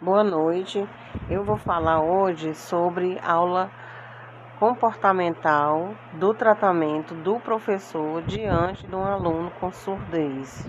Boa noite. Eu vou falar hoje sobre aula comportamental do tratamento do professor diante de um aluno com surdez.